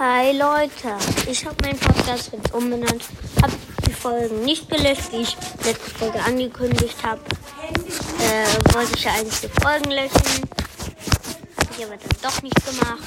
Hi Leute, ich habe meinen Podcast jetzt umbenannt, habe die Folgen nicht gelöscht, wie ich letzte Folge angekündigt habe. Äh, wollte ich ja eigentlich die Folgen löschen, habe ich aber dann doch nicht gemacht.